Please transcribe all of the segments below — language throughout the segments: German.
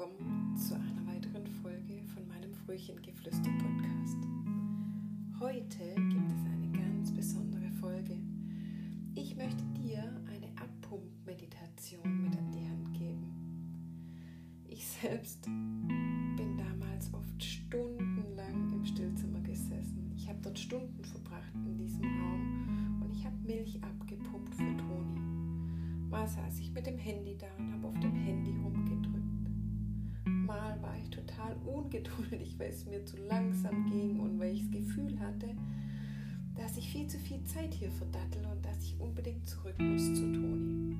willkommen zu einer weiteren Folge von meinem Frühchengeflüster-Podcast. Heute gibt es eine ganz besondere Folge. Ich möchte dir eine Abpump-Meditation mit an die Hand geben. Ich selbst bin damals oft stundenlang im Stillzimmer gesessen. Ich habe dort Stunden verbracht in diesem Raum und ich habe Milch abgepumpt für Toni. Mal saß ich mit dem Handy da und habe auf dem Handy rumgedrückt. Mal war ich total ungeduldig, weil es mir zu langsam ging und weil ich das Gefühl hatte, dass ich viel zu viel Zeit hier verdattel und dass ich unbedingt zurück muss zu Toni.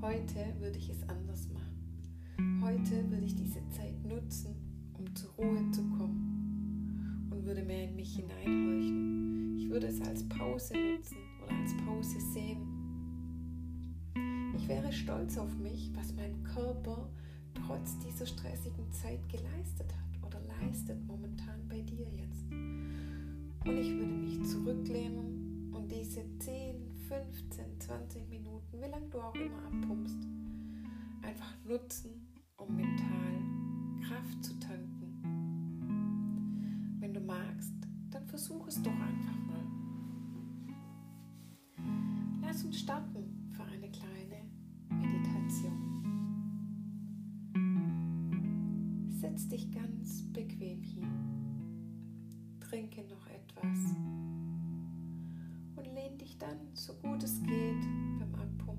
Heute würde ich es anders machen. Heute würde ich diese Zeit nutzen, um zur Ruhe zu kommen und würde mehr in mich hineinhorchen. Ich würde es als Pause nutzen oder als Pause sehen ich wäre stolz auf mich, was mein Körper trotz dieser stressigen Zeit geleistet hat oder leistet momentan bei dir jetzt. Und ich würde mich zurücklehnen und diese 10, 15, 20 Minuten, wie lange du auch immer abpumpst, einfach nutzen, um mental Kraft zu tanken. Wenn du magst, dann versuch es doch einfach mal. Lass uns starten für eine kleine Setz dich ganz bequem hin, trinke noch etwas. Und lehn dich dann, so gut es geht, beim Abpumpen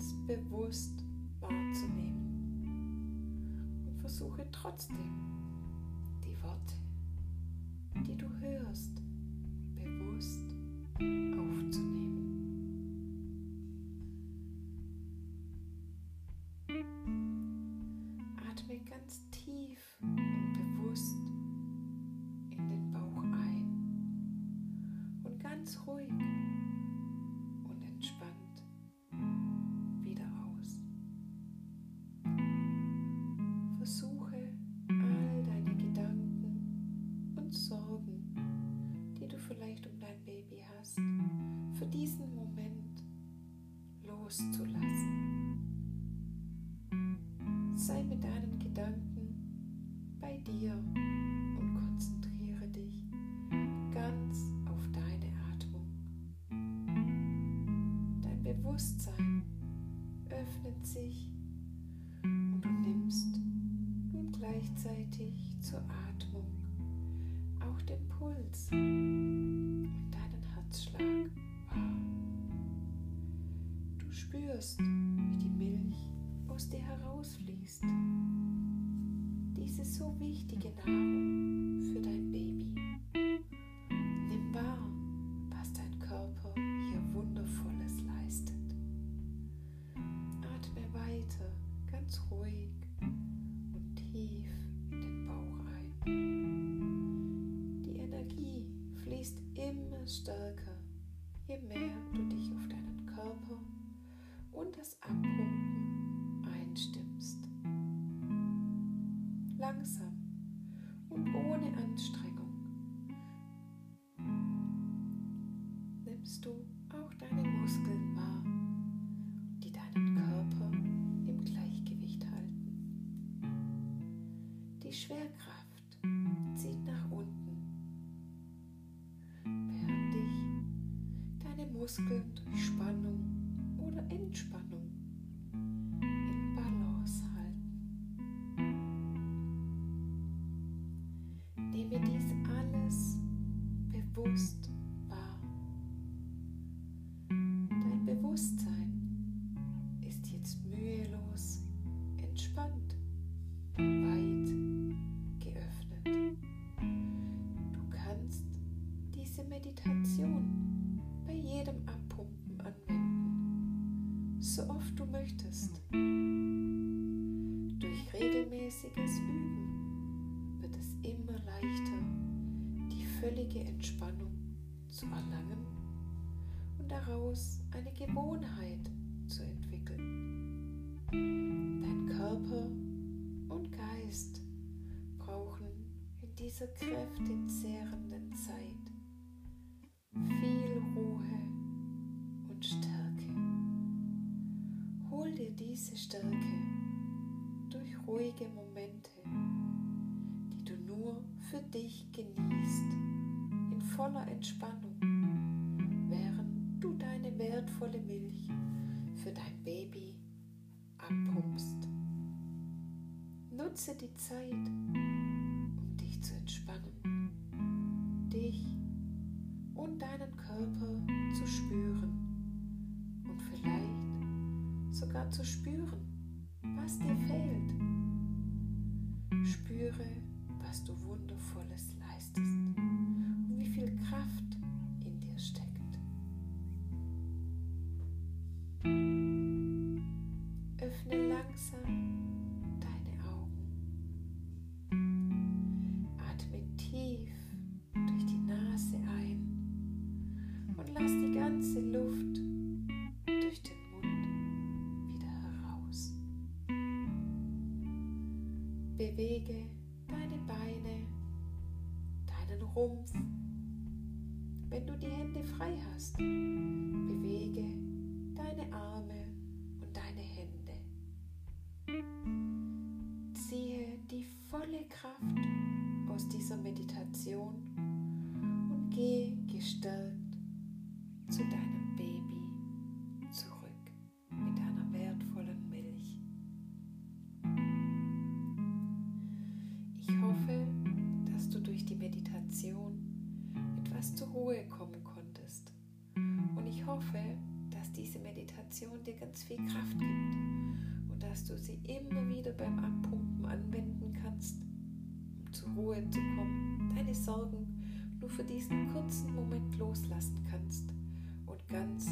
ganz bewusst wahrzunehmen. Und versuche trotzdem die Worte die du hörst, bewusst aufzunehmen. Diesen Moment loszulassen. Sei mit deinen Gedanken bei dir und konzentriere dich ganz auf deine Atmung. Dein Bewusstsein öffnet sich und du nimmst nun gleichzeitig zur Atmung auch den Puls und deinen Herzschlag spürst, wie die Milch aus dir herausfließt. Diese so wichtige Nahrung für dein Baby. Nimm wahr, was dein Körper hier Wundervolles leistet. Atme weiter, ganz ruhig und tief in den Bauch ein. Die Energie fließt immer stärker, je mehr das Abpumpen einstimmst. Langsam und ohne Anstrengung nimmst du auch deine Muskeln wahr, die deinen Körper im Gleichgewicht halten. Die Schwerkraft zieht nach unten, während dich deine Muskeln durch Spannung oder Entspannung stets mühelos, entspannt, weit geöffnet. Du kannst diese Meditation bei jedem Abpumpen anwenden, so oft du möchtest. Durch regelmäßiges Üben wird es immer leichter, die völlige Entspannung zu erlangen und daraus eine Gewohnheit zu entwickeln. Dein Körper und Geist brauchen in dieser kräftezehrenden Zeit viel Ruhe und Stärke. Hol dir diese Stärke durch ruhige Momente, die du nur für dich genießt, in voller Entspannung, während du deine wertvolle Milch für dein Baby Nutze die Zeit, um dich zu entspannen, dich und deinen Körper zu spüren und vielleicht sogar zu spüren, was dir fehlt. Spüre, was du wundervolles leistest und wie viel Kraft Bewege deine Beine, deinen Rumpf. Wenn du die Hände frei hast, bewege deine Arme und deine Hände. Ziehe die volle Kraft aus dieser Meditation und gehe gestärkt zur Ruhe kommen konntest. Und ich hoffe, dass diese Meditation dir ganz viel Kraft gibt und dass du sie immer wieder beim Abpumpen anwenden kannst, um zur Ruhe zu kommen, deine Sorgen nur für diesen kurzen Moment loslassen kannst und ganz